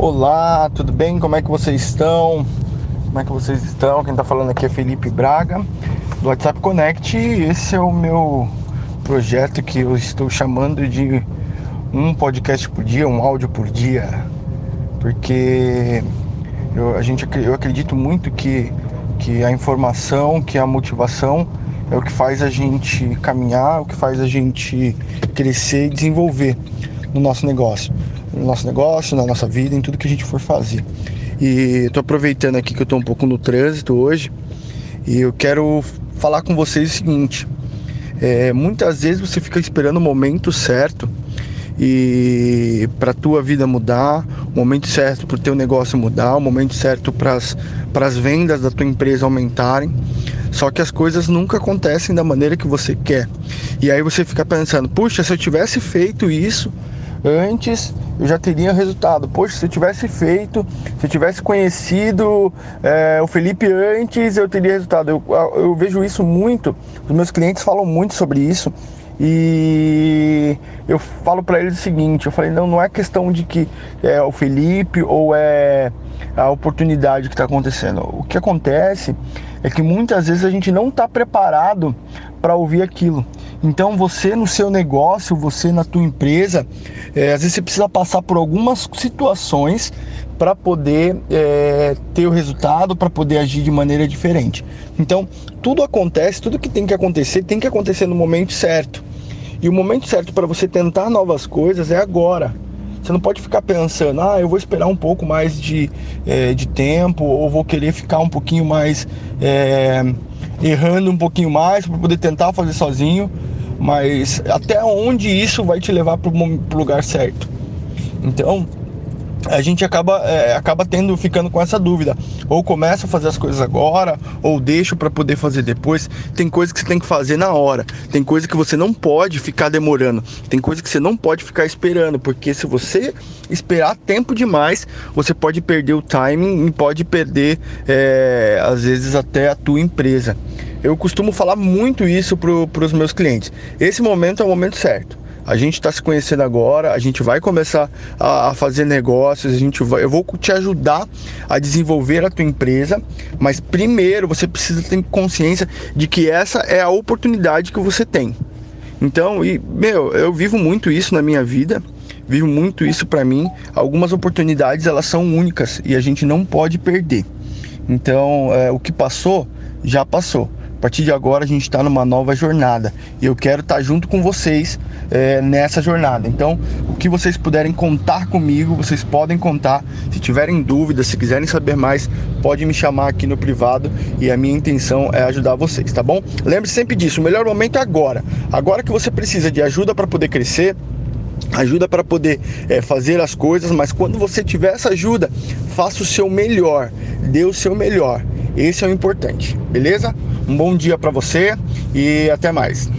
Olá, tudo bem? Como é que vocês estão? Como é que vocês estão? Quem está falando aqui é Felipe Braga, do WhatsApp Connect. Esse é o meu projeto que eu estou chamando de um podcast por dia, um áudio por dia, porque eu, a gente, eu acredito muito que, que a informação, que a motivação é o que faz a gente caminhar, é o que faz a gente crescer e desenvolver no nosso negócio no nosso negócio, na nossa vida, em tudo que a gente for fazer. E estou aproveitando aqui que eu estou um pouco no trânsito hoje e eu quero falar com vocês o seguinte: é, muitas vezes você fica esperando o momento certo e para tua vida mudar, o momento certo para o teu negócio mudar, o momento certo para as vendas da tua empresa aumentarem. Só que as coisas nunca acontecem da maneira que você quer. E aí você fica pensando, puxa, se eu tivesse feito isso antes eu já teria resultado. Poxa, se eu tivesse feito, se eu tivesse conhecido é, o Felipe antes, eu teria resultado. Eu, eu vejo isso muito, os meus clientes falam muito sobre isso. E eu falo para eles o seguinte: eu falei, não, não é questão de que é o Felipe ou é a oportunidade que está acontecendo. O que acontece é que muitas vezes a gente não está preparado para ouvir aquilo. Então você no seu negócio, você na tua empresa, é, às vezes você precisa passar por algumas situações para poder é, ter o resultado, para poder agir de maneira diferente. Então tudo acontece, tudo que tem que acontecer tem que acontecer no momento certo. E o momento certo para você tentar novas coisas é agora. Você não pode ficar pensando, ah, eu vou esperar um pouco mais de, é, de tempo, ou vou querer ficar um pouquinho mais é, errando um pouquinho mais para poder tentar fazer sozinho, mas até onde isso vai te levar para o lugar certo. Então, a gente acaba, é, acaba tendo, ficando com essa dúvida. Ou começa a fazer as coisas agora, ou deixa para poder fazer depois. Tem coisa que você tem que fazer na hora. Tem coisa que você não pode ficar demorando. Tem coisa que você não pode ficar esperando, porque se você esperar tempo demais, você pode perder o timing e pode perder, é, às vezes, até a tua empresa. Eu costumo falar muito isso para os meus clientes. Esse momento é o momento certo a gente está se conhecendo agora, a gente vai começar a, a, fazer negócios, a gente vai, eu vou te ajudar a desenvolver a tua empresa, mas primeiro você precisa ter consciência de que essa é a oportunidade que você tem. Então, e meu, eu vivo muito isso na minha vida, vivo muito isso para mim. Algumas oportunidades elas são únicas e a gente não pode perder. Então, é, o que passou já passou. A partir de agora a gente está numa nova jornada e eu quero estar tá junto com vocês é, nessa jornada. Então, o que vocês puderem contar comigo, vocês podem contar. Se tiverem dúvidas, se quiserem saber mais, pode me chamar aqui no privado e a minha intenção é ajudar vocês, tá bom? Lembre-se sempre disso, o melhor momento é agora. Agora que você precisa de ajuda para poder crescer, ajuda para poder é, fazer as coisas, mas quando você tiver essa ajuda, faça o seu melhor, dê o seu melhor. Esse é o importante, beleza? Um bom dia para você e até mais.